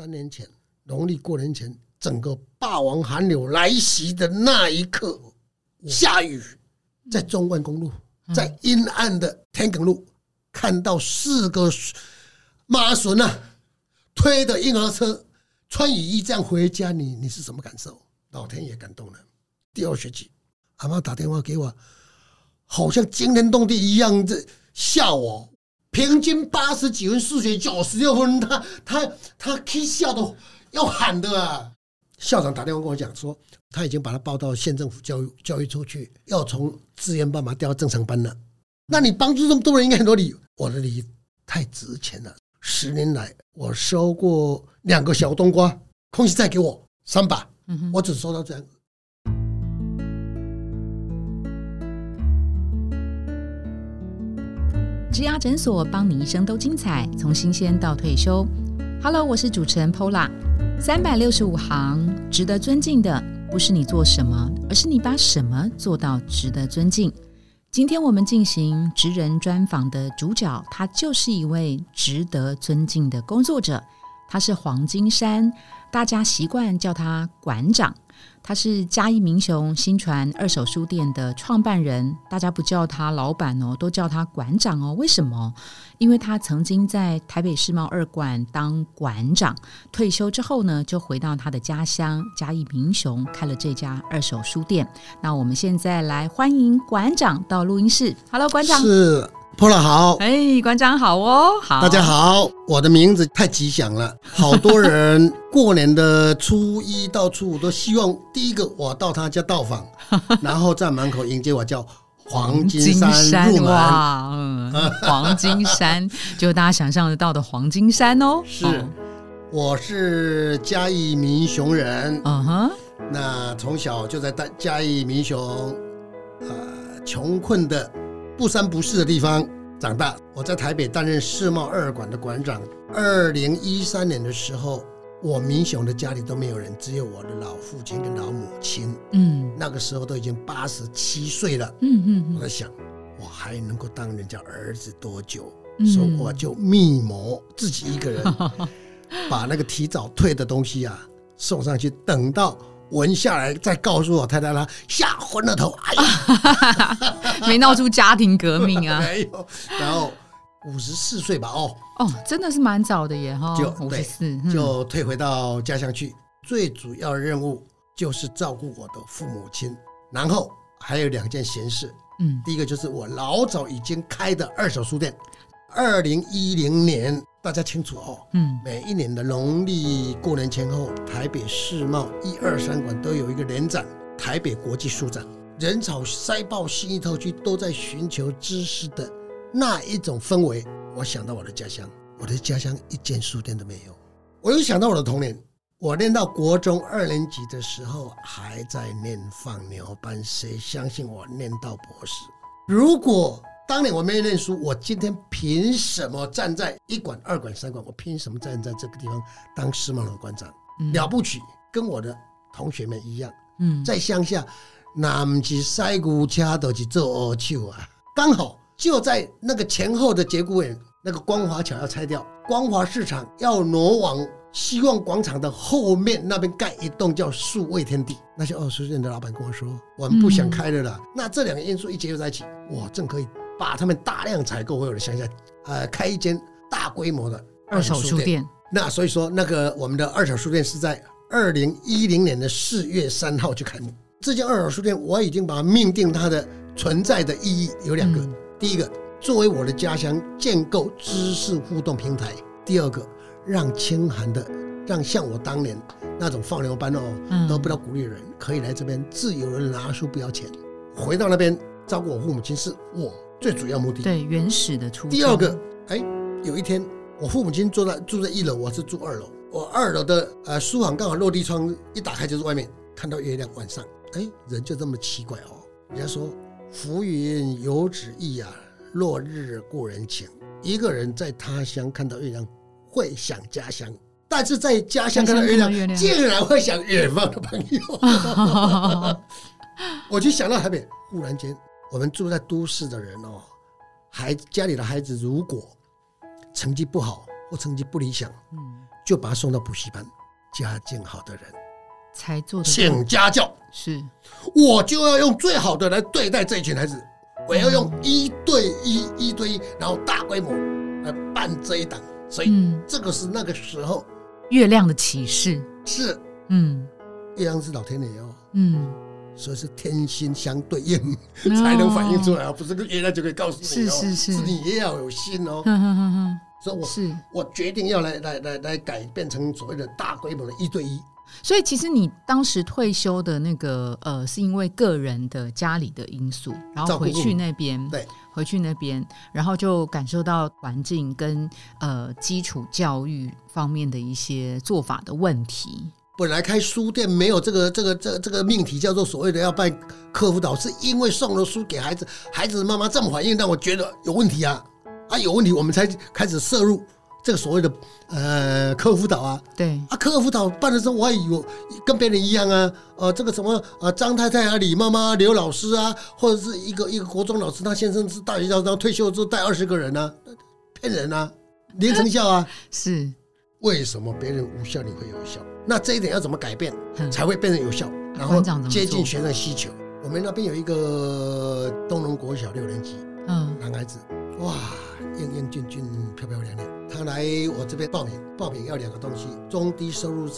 三年前农历过年前，整个霸王寒流来袭的那一刻，下雨，在中万公路，在阴暗的天埂路，看到四个马孙啊，推着婴儿车，穿雨衣这样回家，你你是什么感受？老天爷感动了。第二学期，阿妈打电话给我，好像惊天动地一样的吓我。平均八十几分，数学九十六分，他他他 K 笑的要喊的啊！校长打电话跟我讲说，他已经把他报到县政府教育教育处去，要从资源班嘛调到正常班了。那你帮助这么多人，应该很多理由，我的礼太值钱了。十年来，我收过两个小冬瓜，空气再给我三把，我只收到这样。植牙诊所，帮你一生都精彩，从新鲜到退休。Hello，我是主持人 Pola。三百六十五行，值得尊敬的不是你做什么，而是你把什么做到值得尊敬。今天我们进行职人专访的主角，他就是一位值得尊敬的工作者，他是黄金山，大家习惯叫他馆长。他是嘉义民雄新传二手书店的创办人，大家不叫他老板哦，都叫他馆长哦。为什么？因为他曾经在台北世贸二馆当馆长，退休之后呢，就回到他的家乡嘉义民雄，开了这家二手书店。那我们现在来欢迎馆长到录音室。Hello，馆长。是。破了好，哎，馆长好哦，好，大家好，我的名字太吉祥了，好多人过年的初一到初五都希望第一个我到他家到访，然后在门口迎接我，叫黄金山入门，嗯，黄金山就大家想象得到的黄金山哦，是，我是嘉义民雄人，嗯哼，那从小就在嘉义民雄，呃，穷困的。不三不四的地方长大，我在台北担任世贸二馆的馆长。二零一三年的时候，我民雄的家里都没有人，只有我的老父亲跟老母亲。嗯，那个时候都已经八十七岁了。嗯嗯，我在想，我还能够当人家儿子多久？所以我就密谋自己一个人，把那个提早退的东西啊送上去，等到。闻下来，再告诉我太太，她吓昏了头。哎呀，没闹出家庭革命啊？没有。然后五十四岁吧，哦哦，真的是蛮早的耶，哈，就五十四，就退回到家乡去。最主要任务就是照顾我的父母亲，然后还有两件闲事。嗯，第一个就是我老早已经开的二手书店，二零一零年。大家清楚哦，嗯，每一年的农历过年前后，台北世贸一二三馆都有一个联展，台北国际书展，人潮塞爆新一头区，都在寻求知识的那一种氛围。我想到我的家乡，我的家乡一间书店都没有。我又想到我的童年，我念到国中二年级的时候还在念放牛班，谁相信我念到博士？如果。当年我没有念书，我今天凭什么站在一馆、二馆、三馆？我凭什么站在这个地方当世贸的馆长？了不起，跟我的同学们一样。嗯，在乡下，那不是塞谷车，都是做二手啊。刚好就在那个前后的节骨眼，那个光华桥要拆掉，光华市场要挪往希望广场的后面那边盖一栋叫数位天地。那些二手店的老板跟我说，我们不想开了啦。那这两个因素一结合在一起，哇，正可以。把他们大量采购回我的乡下，呃，开一间大规模的二手书店。那所以说，那个我们的二手书店是在二零一零年的四月三号就开幕。这间二手书店，我已经把它命定它的存在的意义有两个：第一个，作为我的家乡建构知识互动平台；第二个，让清寒的，让像我当年那种放牛班哦得不到鼓励的人，可以来这边自由的拿书不要钱，回到那边照顾我父母亲，是我。最主要目的对原始的初第二个，哎，有一天我父母亲坐在住在一楼，我是住二楼。我二楼的呃书房刚好落地窗一打开就是外面看到月亮。晚上，哎，人就这么奇怪哦。人家说浮云有旨意啊，落日故人情。一个人在他乡看到月亮会想家乡，但是在家乡看到月亮竟然会想远方的朋友。我就想到台北，忽然间。我们住在都市的人哦，孩家里的孩子如果成绩不好或成绩不理想，嗯，就把他送到补习班，家境好的人才做的。请家教是，我就要用最好的来对待这一群孩子，我要用一对一、一对一，然后大规模来办这一档。所以这个是那个时候月亮的启示，是。嗯，月亮是老天爷哦，嗯，所以是天心相对应才能反映出来啊，不是个月亮就可以告诉你哦，是是是，是你也要有心哦。所以我是我决定要来来来来改变成所谓的大规模的一对一。所以其实你当时退休的那个呃，是因为个人的家里的因素，然后回去那边，对，回去那边，然后就感受到环境跟呃基础教育方面的一些做法的问题。本来开书店没有这个这个这这个命题叫做所谓的要办客辅导，是因为送了书给孩子，孩子的妈妈这么反应，让我觉得有问题啊。啊，有问题，我们才开始摄入这个所谓的呃客辅导啊。对啊，客辅导办的时候，我还以为跟别人一样啊。呃，这个什么呃，张太太啊，李妈妈、刘老师啊，或者是一个一个国中老师，他先生是大学教授，退休之后带二十个人呢，骗人啊，零成效啊。是，为什么别人无效你会有效？那这一点要怎么改变才会变成有效？然后接近学生需求。我们那边有一个东龙国小六年级，嗯，男孩子，哇。英英俊俊、漂漂亮亮，他来我这边报名，报名要两个东西：中低收入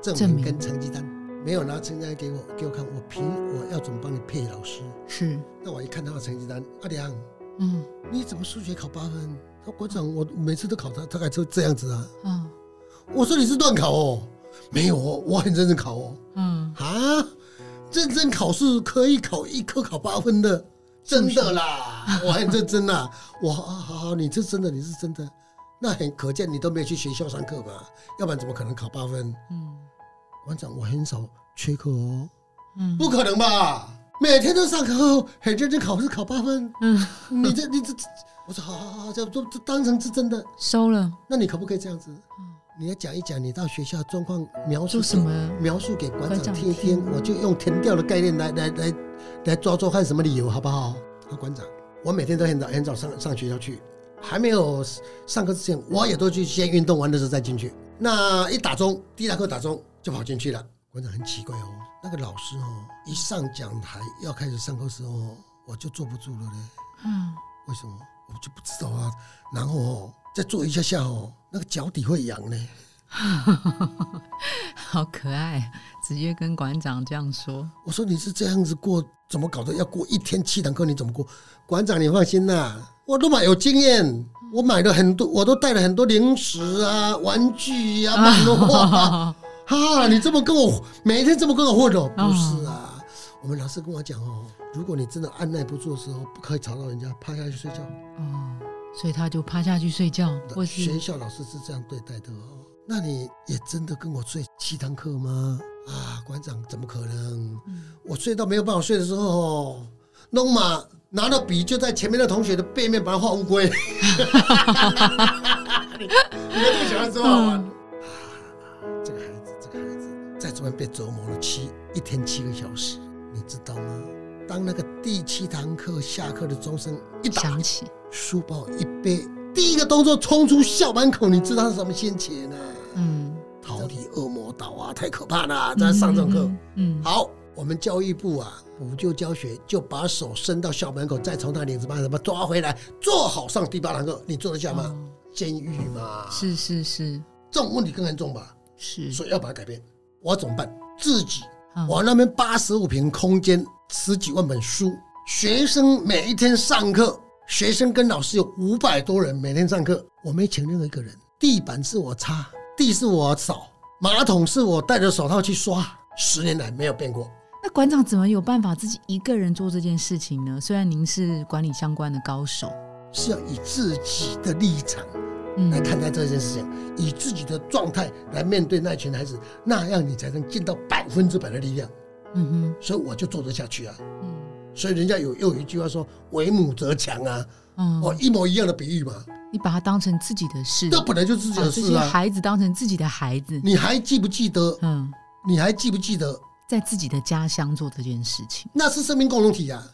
证明跟成绩单。没有拿成绩单给我，给我看，我凭我要怎么帮你配老师？是。那我一看他的成绩单，阿良，嗯，你怎么数学考八分？他国长，我每次都考他，他还就这样子啊。嗯。我说你是乱考哦，没有哦，我很认真考哦。嗯。啊，认真考试可以考一科考八分的。真的啦，我很认真呐，我好好好，你这真的你是真的，那很可见你都没有去学校上课吧，要不然怎么可能考八分？嗯，馆长我很少缺课哦，嗯，不可能吧？每天都上课，很认真考试考八分，嗯，你这你这，我说好好好，这这当成是真的收了，那你可不可以这样子？你要讲一讲你到学校状况描述什么？描述给馆长听一听，我就用填掉的概念来来来来抓抓看什么理由好不好？啊，馆长，我每天都很早很早上上学校去，还没有上课之前，我也都去先运动完的时候再进去。那一打钟，第一堂课打钟就跑进去了。馆长很奇怪哦，那个老师哦，一上讲台要开始上课时候，我就坐不住了嘞。嗯，为什么？我就不知道啊。然后哦。再坐一下下哦，那个脚底会痒呢。好可爱，直接跟馆长这样说。我说你是这样子过，怎么搞的？要过一天七堂课，你怎么过？馆长，你放心呐，我都蛮有经验，我买了很多，我都带了很多零食啊、玩具啊、漫画。哈，你这么跟我每天这么跟我混哦？不是啊，我们老师跟我讲哦，如果你真的按耐不住的时候，不可以吵到人家，趴下去睡觉。哦。所以他就趴下去睡觉。或是学校老师是这样对待的哦。那你也真的跟我睡七堂课吗？啊，馆长怎么可能？我睡到没有办法睡的时候，弄嘛拿了笔就在前面的同学的背面把它画乌龟。你 你们最喜欢这么玩？这个孩子，这个孩子在这边被折磨了七一天七个小时，你知道吗？当那个第七堂课下课的钟声一打响起。书包一背，第一个动作冲出校门口，你知道是什么心情呢？嗯，逃离恶魔岛啊，太可怕了！在上这种课，嗯，好，我们教育部啊，补救教学就把手伸到校门口，再从他领子把什么抓回来，做好上第八堂课，你做得下吗？监狱嘛，是是是，这种问题更严重吧？是，所以要把它改变。我怎么办？自己，我那边八十五平空间，十几万本书，学生每一天上课。学生跟老师有五百多人，每天上课，我没请任何一个人。地板是我擦，地是我扫，马桶是我戴着手套去刷，十年来没有变过。那馆长怎么有办法自己一个人做这件事情呢？虽然您是管理相关的高手，是要以自己的立场来看待这件事情，以自己的状态来面对那群孩子，那样你才能尽到百分之百的力量。嗯哼，所以我就做得下去啊。嗯。所以人家有又有一句话说“为母则强”啊，哦，一模一样的比喻嘛。你把它当成自己的事，那本来就自己的事啊。孩子当成自己的孩子，你还记不记得？嗯，你还记不记得在自己的家乡做这件事情？那是生命共同体啊。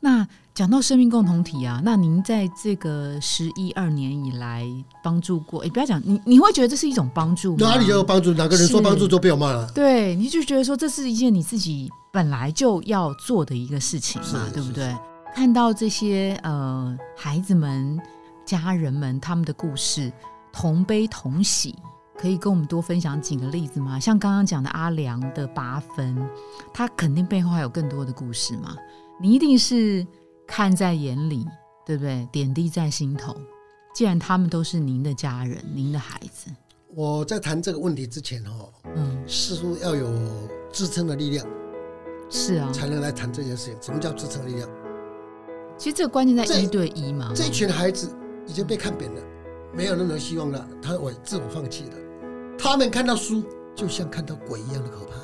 那讲到生命共同体啊，那您在这个十一二年以来帮助过，哎，不要讲你，你会觉得这是一种帮助吗？哪里有帮助？哪个人说帮助就被我骂了？对，你就觉得说这是一件你自己本来就要做的一个事情嘛，对不对？看到这些呃孩子们、家人们他们的故事，同悲同喜。可以跟我们多分享几个例子吗？像刚刚讲的阿良的八分，他肯定背后还有更多的故事嘛？你一定是看在眼里，对不对？点滴在心头。既然他们都是您的家人，您的孩子，我在谈这个问题之前哦，嗯，似乎要有支撑的力量，是啊，才能来谈这件事情。什么叫支撑力量？其实这个关键在一对一嘛。这群孩子已经被看扁了，没有任何希望了，他我自我放弃了。他们看到书就像看到鬼一样的可怕，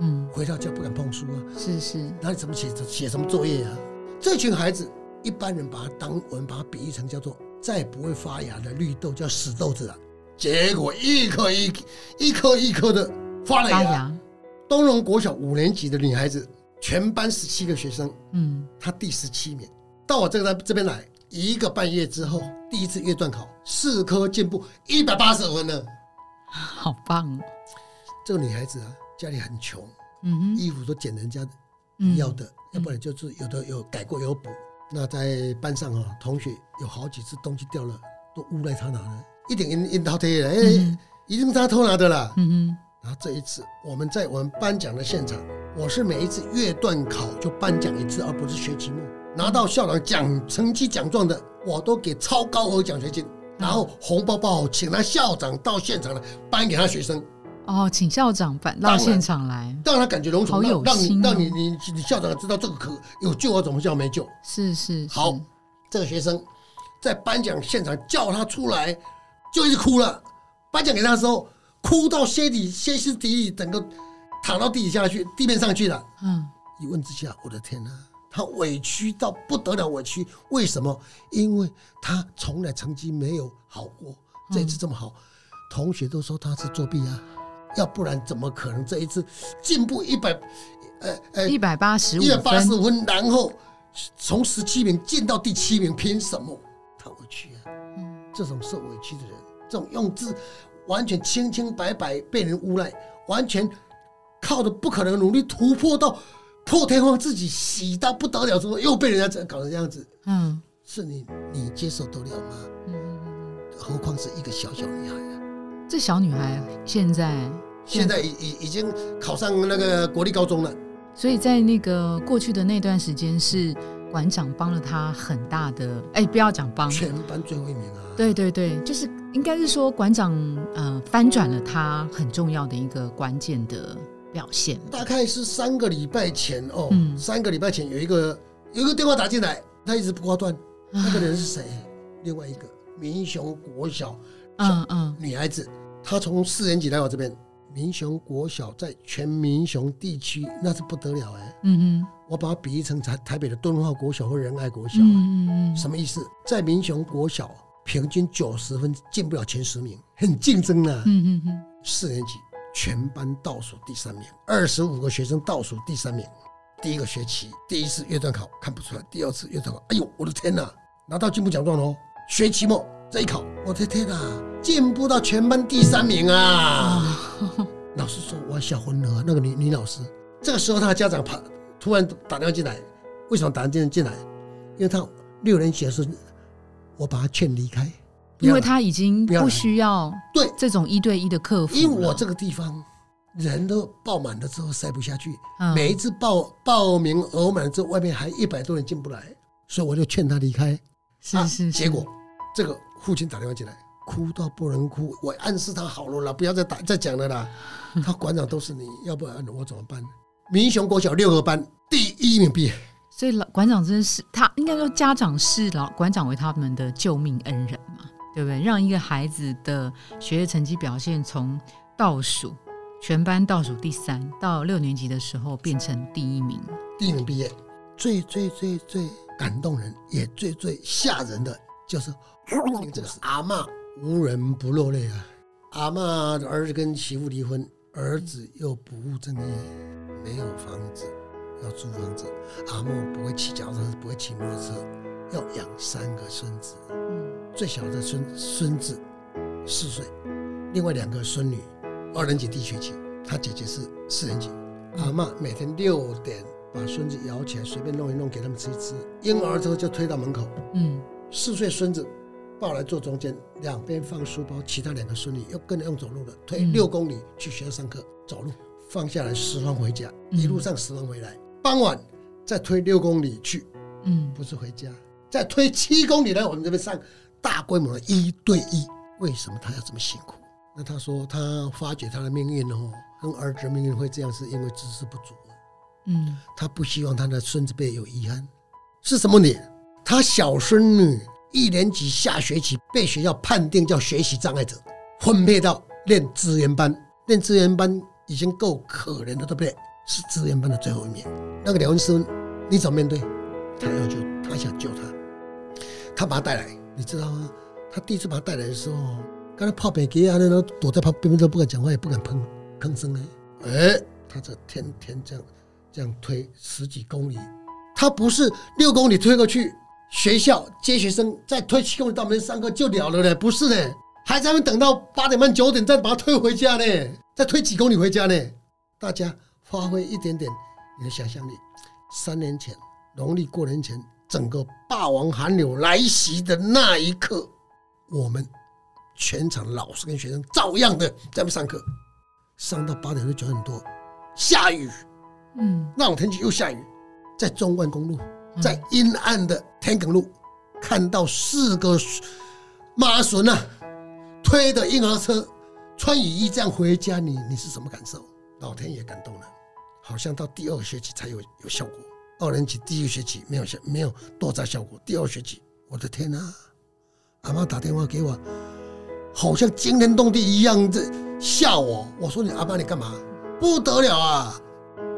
嗯，回到家不敢碰书啊，是是，那你怎么写写什么作业啊？这群孩子，一般人把它当我们把它比喻成叫做再不会发芽的绿豆，叫死豆子啊。结果一颗一一颗一颗的发了芽。东荣国小五年级的女孩子，全班十七个学生，嗯，她第十七名，到我这个这边来，一个半月之后，第一次月段考，四科进步一百八十分呢。好棒哦！这个女孩子啊，家里很穷，嗯哼，衣服都捡人家要的，要不然就是有的有改过有补。那在班上啊，同学有好几次东西掉了，都诬赖他拿的，一点阴阴头贴了，哎，一定是他偷拿的啦。嗯哼。然后这一次我们在我们颁奖的现场，我是每一次月段考就颁奖一次，而不是学期末拿到校长奖成绩奖状的，我都给超高额奖学金。然后红包包请他校长到现场来颁给他学生哦，请校长颁到现场来，让他感觉隆重，好有心，让你你你校长知道这个可有救，啊怎么叫没救？是是好，这个学生在颁奖现场叫他出来，就一直哭了。颁奖给他的时候，哭到歇底歇斯底里，整个躺到地底下去，地面上去了。嗯，一问之下，我的天哪！他委屈到不得了，委屈为什么？因为他从来成绩没有好过，这次这么好，同学都说他是作弊啊，要不然怎么可能这一次进步一百，呃呃一百八十五一百八十五分，然后从十七名进到第七名，凭什么？他委屈啊，嗯，这种受委屈的人，这种用字完全清清白白被人诬赖，完全靠着不可能努力突破到。破天荒自己喜到不得了之后，又被人家这搞成这样子，嗯，是你你接受得了吗？嗯，何况是一个小小女孩啊！这小女孩现在现在已已已经考上那个国立高中了，所以在那个过去的那段时间，是馆长帮了她很大的，哎，不要讲帮，全班最后一名啊！对对对，就是应该是说馆长呃翻转了她很重要的一个关键的。表现大概是三个礼拜前哦，三个礼拜前有一个有一个电话打进来，他一直不挂断。那个人是谁？另外一个民雄国小，嗯嗯，女孩子，她从四年级来我这边。民雄国小在全民雄地区那是不得了哎，嗯嗯，我把它比喻成台台北的敦化国小或仁爱国小，嗯嗯嗯，什么意思？在民雄国小平均九十分进不了前十名，很竞争的，嗯嗯嗯，四年级。全班倒数第三名，二十五个学生倒数第三名。第一个学期第一次月段考看不出来，第二次月段考，哎呦，我的天哪，拿到进步奖状喽！学期末这一考，我的天哪，进步到全班第三名啊！老师说我小昏了，那个女女老师。这个时候他的家长跑，突然打电话进来，为什么打电话进来？因为他六年级的时候，我把他劝离开。因为他已经不需要对这种一对一的客服，因为我这个地方人都爆满了之后塞不下去，每一次报报名额满之后，外面还一百多人进不来，所以我就劝他离开。是是，结果这个父亲打电话进来，哭到不能哭，我暗示他好了啦，不要再打再讲了啦。他馆长都是你，要不然我怎么办？民雄国小六个班第一名毕业，所以老馆长真是他应该说家长视老馆长为他们的救命恩人嘛。对不对？让一个孩子的学业成绩表现从倒数全班倒数第三，到六年级的时候变成第一名，第一名毕业，最最最最感动人，也最最吓人的就是，这个是阿妈无人不落泪啊！阿妈的儿子跟媳妇离婚，儿子又不务正业，没有房子，要租房子，阿嬷不会骑脚踏车，不会骑摩托车，要养三个孙子。嗯，最小的孙孙子四岁，另外两个孙女二年级第一学期，他姐姐是四年级。阿嬷每天六点把孙子摇起来，随便弄一弄给他们吃一吃。婴儿车就推到门口。嗯，四岁孙子抱来坐中间，两边放书包，其他两个孙女又跟着用走路的，推六公里去学校上课，走路放下来十方回家，一路上十方回来。傍晚再推六公里去，嗯，不是回家，再推七公里来我们这边上大规模的一对一。为什么他要这么辛苦？那他说他发觉他的命运哦，跟儿子命运会这样，是因为知识不足。嗯，他不希望他的孙子辈有遗憾。是什么呢？他小孙女一年级下学期被学校判定叫学习障碍者，分配到练资源班。练资源班已经够可怜的，对不对？是资源班的最后一面，那个梁生，你怎么面对？他要救，他想救他，他把他带来，你知道吗？他第一次把他带来的时候，刚才泡扁给啊，那都躲在旁边都不敢讲话，也不敢吭吭声哎，哎，他这天天这样这样推十几公里，他不是六公里推过去学校接学生，再推七公里到门上课就了了嘞，不是嘞，还在那等到八点半九点再把他推回家嘞，再推几公里回家嘞，大家。发挥一点点你的想象力。三年前，农历过年前，整个霸王寒流来袭的那一刻，我们全场老师跟学生照样的在那上课，上到八点多九点多，下雨，嗯，那种天气又下雨，在中万公路，在阴暗的田埂路，看到四个马孙啊推的婴儿车，穿雨衣这样回家，你你是什么感受？老天爷感动了。好像到第二学期才有有效果，二年级第一个学期没有效，没有多大效果。第二学期，我的天哪！阿妈打电话给我，好像惊天动地一样的吓我。我说你阿妈你干嘛？不得了啊！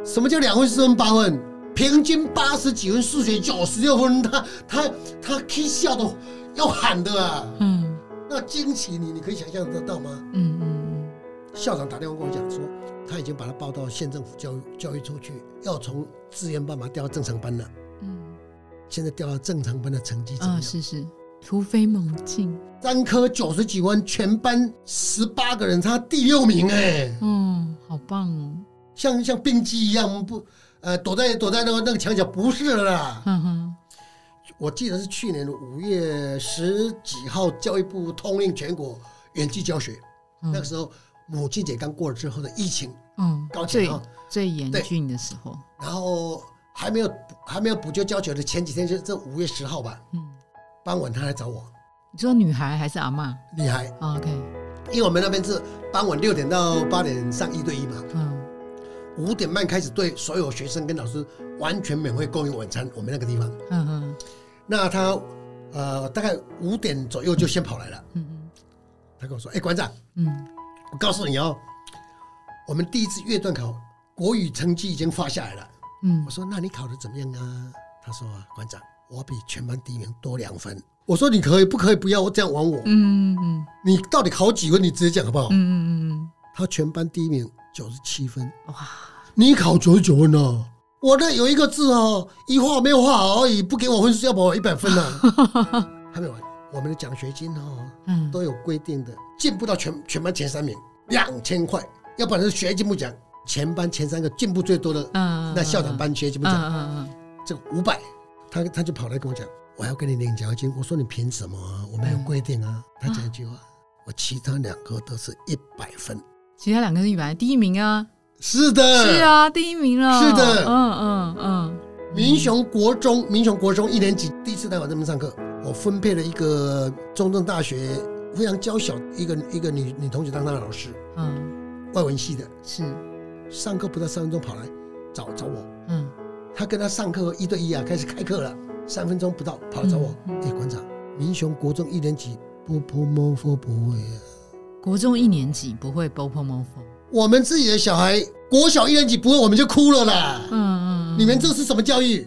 什么叫两分四分八分？平均八十几分，数学九十六分，他他他可以笑的要喊的啊！嗯，那惊奇你你可以想象得到吗？嗯嗯嗯。校长打电话跟我讲说。他已经把他报到县政府教育教育处去，要从志愿班嘛调到正常班了。嗯，现在调到正常班的成绩怎么样？是是，突飞猛进。三科九十几分，全班十八个人，他第六名哎。嗯，好棒哦，像像病机一样不，呃，躲在躲在那个那个墙角，不是了啦。嗯哼，我记得是去年的五月十几号，教育部通令全国远距教学，那个时候。母亲节刚过了之后的疫情，嗯，高最最严峻的时候，然后还没有还没有补救教学的前几天，就这五月十号吧，嗯，傍晚他来找我。你说女孩还是阿妈？女孩，OK。因为我们那边是傍晚六点到八点上一对一嘛，嗯，五点半开始对所有学生跟老师完全免费供应晚餐。我们那个地方，嗯嗯，那他呃大概五点左右就先跑来了，嗯嗯，他跟我说：“哎，馆长，嗯。”我告诉你哦，我们第一次月段考国语成绩已经发下来了。嗯，我说那你考的怎么样啊？他说啊，馆长，我比全班第一名多两分。我说你可以不可以不要这样玩我？嗯嗯嗯，你到底考几分？你直接讲好不好？嗯嗯嗯他全班第一名九十七分。哇，你考九十九分呢？我那有一个字哦，一画没有画好而已，不给我分数要把我一百分呢。还没完。我们的奖学金哦，嗯，都有规定的，进步到全全班前三名两千块，要不然是学进步奖，全班前三个进步最多的，嗯，那校长班学进步奖，嗯嗯这五百，他他就跑来跟我讲，我要跟你领奖学金，我说你凭什么？我没有规定啊。他讲一句话，我其他两个都是一百分，其他两个是一百，第一名啊，是的，是啊，第一名了，是的，嗯嗯嗯，民雄国中，民雄国中一年级第一次来我这边上课。我分配了一个中正大学非常娇小一个一个女女同学当他的老师，嗯，外文系的，是，上课不到三分钟跑来找找我，嗯，他跟他上课一对一啊，开始开课了，三分钟不到跑来找我，哎，馆长，民雄国中一年级不不摸佛不会啊，国中一年级不会波波摸佛，我们自己的小孩国小一年级不会，我们就哭了啦，嗯嗯，你们这是什么教育？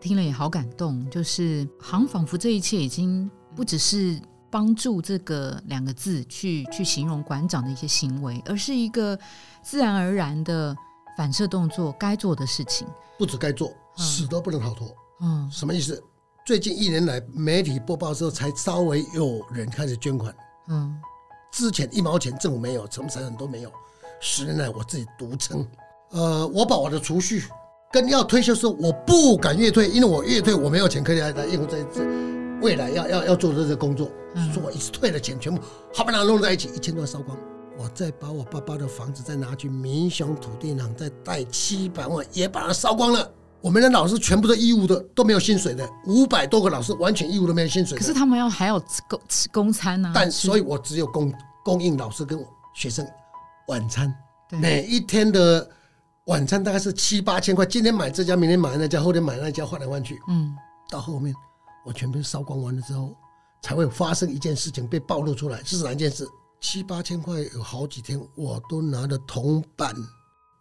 听了也好感动，就是好像仿佛这一切已经不只是帮助这个两个字去去形容馆长的一些行为，而是一个自然而然的反射动作，该做的事情。不止该做，死都不能逃脱。嗯，什么意思？最近一年来，媒体播报之后，才稍微有人开始捐款。嗯，之前一毛钱政府没有，什么财产都没有。十年来，我自己独撑。呃，我把我的储蓄跟要退休时候，我不敢越退，因为我越退，我没有钱可以来来应付这这未来要要要做的这个工作。所以我一次退的钱全部好把它弄在一起，一千多万烧光。我再把我爸爸的房子再拿去民雄土地行再贷七百万，也把它烧光了。我们的老师全部都义务的，都没有薪水的，五百多个老师完全义务都没有薪水。可是他们要还要吃公吃公餐呢。但所以，我只有供供应老师跟学生晚餐，每一天的晚餐大概是七八千块。今天买这家，明天买那家，后天买那家，换来换去。嗯，到后面我全部烧光完了之后，才会发生一件事情被暴露出来，是哪一件事？七八千块有好几天，我都拿着铜板。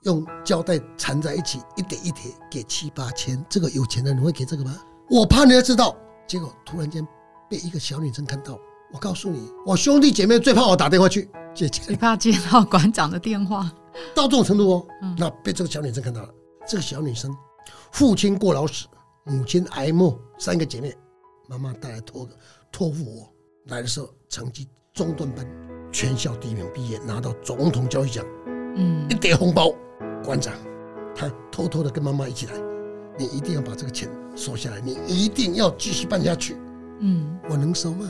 用胶带缠在一起，一叠一叠给七八千，这个有钱的人会给这个吗？我怕人家知道，结果突然间被一个小女生看到。我告诉你，我兄弟姐妹最怕我打电话去接，最怕接到馆长的电话，到这种程度哦。那被这个小女生看到了，这个小女生父亲过劳死，母亲挨骂，三个姐妹，妈妈带来托托付我，来的时候成绩中段班，全校第一名毕业，拿到总统教育奖，嗯，一叠红包。馆长，他偷偷的跟妈妈一起来，你一定要把这个钱收下来，你一定要继续办下去。嗯，我能收吗？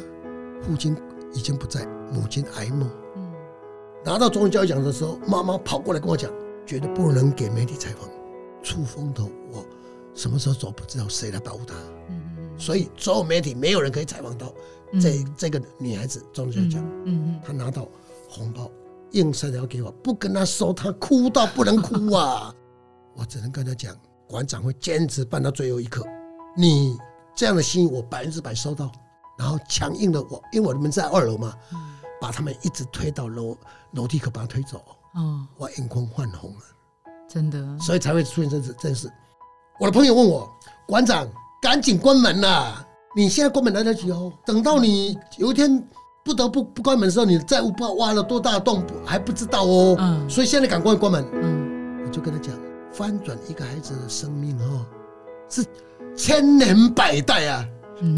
父亲已经不在，母亲挨骂。嗯，拿到中文教育奖的时候，妈妈跑过来跟我讲，绝对不能给媒体采访，出风头，我什么时候走不知道，谁来保护她？嗯嗯，所以所有媒体没有人可以采访到这这个女孩子中文教育奖。嗯嗯，她拿到红包。硬塞条给我，不跟他收，他哭到不能哭啊！我只能跟他讲，馆长会坚持办到最后一刻。你这样的心意，我百分之百收到。然后强硬的我，因为我们在二楼嘛，把他们一直推到楼楼梯口，把他推走。哦，我眼眶泛红了，真的，所以才会出现这事。真是，我的朋友问我，馆长赶紧关门呐！你现在关门来得及哦，等到你有一天。不得不不关门的时候，你的债务不知道挖了多大的洞，还不知道哦。嗯，所以现在赶快关门。嗯，我就跟他讲，翻转一个孩子的生命哦，是千年百代啊。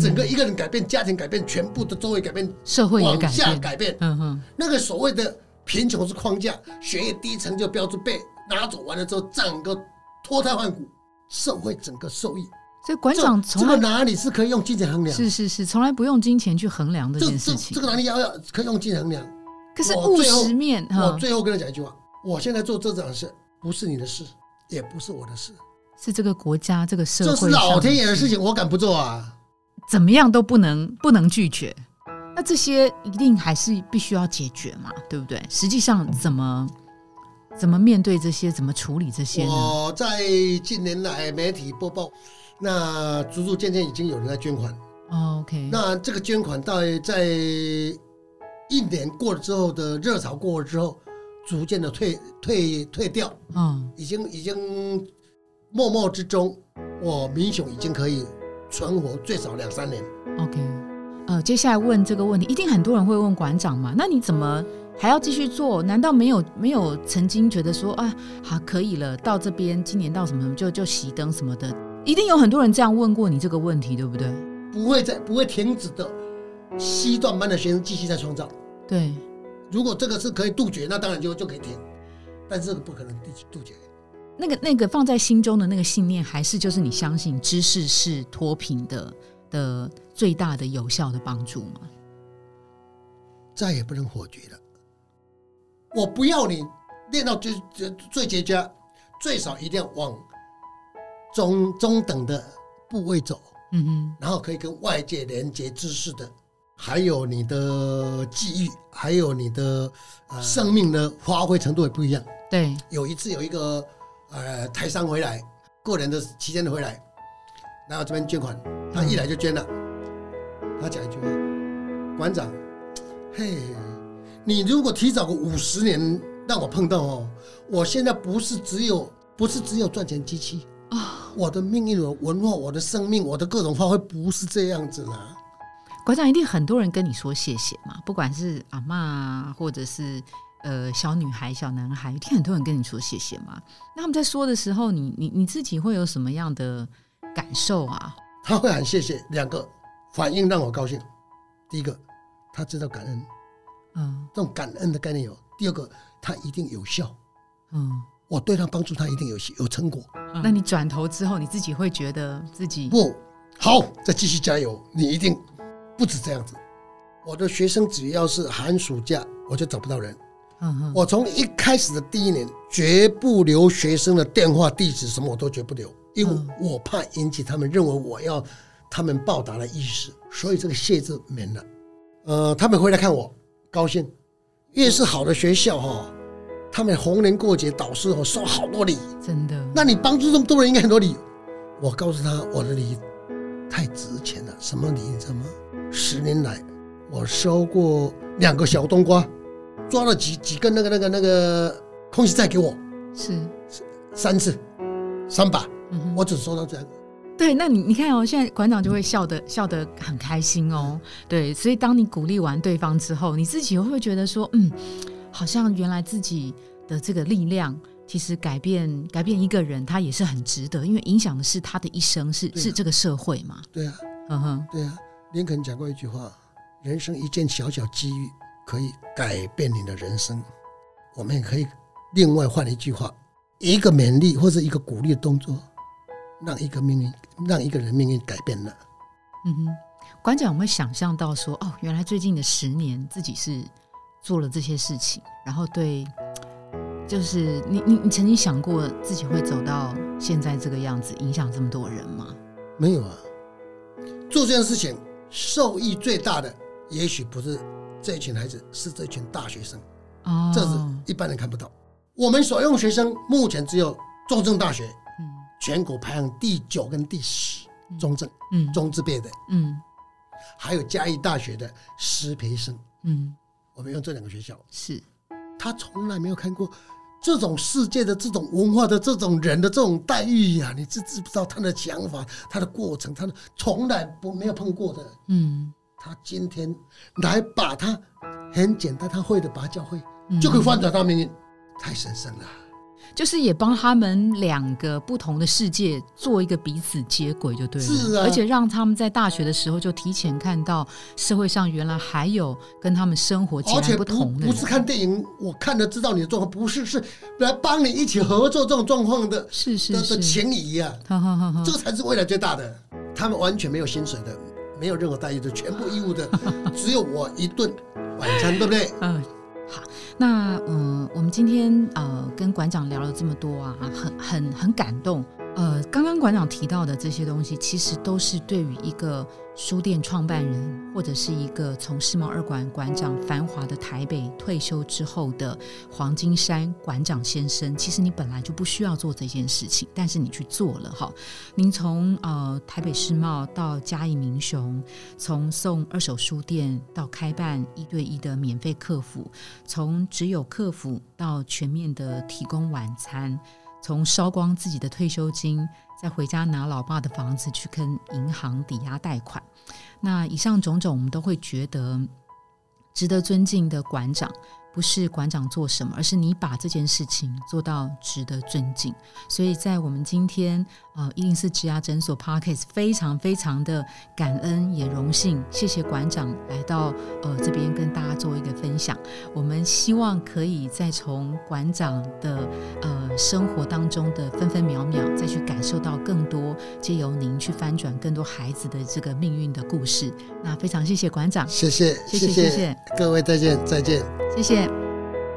整个一个人改变，家庭改变，全部的周围改变，社会也改变。改变。嗯哼，那个所谓的贫穷是框架，学业低成就标志被拿走完了之后，整个脱胎换骨，社会整个受益。所以馆长从这个哪里是可以用金钱衡量？是是是，从来不用金钱去衡量这件事情。这个哪里要要可以用金钱衡量？可是务实面哈，我最后跟他讲一句话：我现在做这种事，不是你的事，也不是我的事，是这个国家这个社会，这是老天爷的事情，我敢不做啊？怎么样都不能不能拒绝。那这些一定还是必须要解决嘛？对不对？实际上怎么怎么面对这些，怎么处理这些呢？我在近年来媒体播报。那逐逐渐渐已经有人在捐款，OK。那这个捐款到在一年过了之后的热潮过了之后，逐渐的退退退掉，嗯，已经已经默默之中，我民雄已经可以存活最少两三年，OK。呃，接下来问这个问题，一定很多人会问馆长嘛？那你怎么还要继续做？难道没有没有曾经觉得说啊，好可以了，到这边今年到什么就就熄灯什么的？一定有很多人这样问过你这个问题，对不对？不会在不会停止的，西段班的学生继续在创造。对，如果这个是可以杜绝，那当然就就可以停，但这个不可能杜杜绝。那个那个放在心中的那个信念，还是就是你相信知识是脱贫的的最大的有效的帮助吗？再也不能否决了。我不要你练到最最最绝佳，最少一定要往。中中等的部位走，嗯哼，然后可以跟外界连接知识的，还有你的记忆，还有你的呃生命的发挥程度也不一样。对，有一次有一个呃台商回来，过年的期间回来，然后这边捐款，他一来就捐了。他讲一句话：“馆长，嘿，你如果提早个五十年让我碰到哦，我现在不是只有不是只有赚钱机器。”我的命运、我文化、我的生命、我的各种发挥不是这样子啦。馆长一定很多人跟你说谢谢嘛，不管是阿妈或者是呃小女孩、小男孩，一定很多人跟你说谢谢嘛？那他们在说的时候，你你你自己会有什么样的感受啊？他会喊谢谢，两个反应让我高兴。第一个，他知道感恩，嗯，这种感恩的概念有。第二个，他一定有效，嗯，我对他帮助，他一定有有成果。那你转头之后，你自己会觉得自己不好，再继续加油，你一定不止这样子。我的学生只要是寒暑假，我就找不到人。我从一开始的第一年，绝不留学生的电话、地址什么，我都绝不留，因为我怕引起他们认为我要他们报答的意思，所以这个谢字免了。呃，他们回来看我，高兴。越是好的学校哈，他们逢年过节导师我收好多礼，真的。那你帮助这么多人，应该很多礼。我告诉他，我的礼太值钱了。什么礼你知道吗？十年来，我收过两个小冬瓜。抓了几几根那个那个那个空气菜给我，是三次，三把，我只收到这样。对，那你你看哦，现在馆长就会笑得笑得很开心哦。对，所以当你鼓励完对方之后，你自己会觉得说，嗯，好像原来自己的这个力量，其实改变改变一个人，他也是很值得，因为影响的是他的一生，是是这个社会嘛。对啊，嗯哼，对啊。林肯讲过一句话：人生一件小小机遇。可以改变你的人生。我们也可以另外换一句话：一个勉励或者一个鼓励的动作，让一个命运，让一个人命运改变了。嗯哼，馆长有没有想象到说，哦，原来最近的十年自己是做了这些事情，然后对，就是你你你曾经想过自己会走到现在这个样子，影响这么多人吗？没有啊，做这件事情受益最大的，也许不是。这一群孩子是这群大学生，哦，这是一般人看不到。我们所用学生目前只有中正大学，嗯，全国排行第九跟第十，中正，嗯，中字辈的，嗯，还有嘉义大学的师培生，嗯，我们用这两个学校，是，他从来没有看过这种世界的这种文化的这种人的这种待遇呀，你知知不知道他的想法，他的过程，他的从来不没有碰过的，嗯。他今天来把他很简单，他会的把他教会，就可以翻转他命运，太神圣了。就是也帮他们两个不同的世界做一个彼此接轨，就对了。是啊，而且让他们在大学的时候就提前看到社会上原来还有跟他们生活截然不同的。不是看电影，我看了知道你的状况，不是是来帮你一起合作这种状况的，是是的情谊啊。这个才是未来最大的。他们完全没有薪水的。没有任何待遇的，全部义务的，只有我一顿晚餐，对不对？嗯，好，那嗯，我们今天呃跟馆长聊了这么多啊，很很很感动。呃，刚刚馆长提到的这些东西，其实都是对于一个书店创办人，或者是一个从世贸二馆馆长繁华的台北退休之后的黄金山馆长先生。其实你本来就不需要做这件事情，但是你去做了哈。您从呃台北世贸到嘉义民雄，从送二手书店到开办一对一的免费客服，从只有客服到全面的提供晚餐。从烧光自己的退休金，再回家拿老爸的房子去跟银行抵押贷款，那以上种种，我们都会觉得值得尊敬的馆长。不是馆长做什么，而是你把这件事情做到值得尊敬。所以在我们今天呃一零四植牙诊所 Parkes 非常非常的感恩也荣幸，谢谢馆长来到呃这边跟大家做一个分享。我们希望可以再从馆长的呃生活当中的分分秒秒，再去感受到更多，借由您去翻转更多孩子的这个命运的故事。那非常谢谢馆长，谢谢谢谢谢谢各位再见再见。谢谢。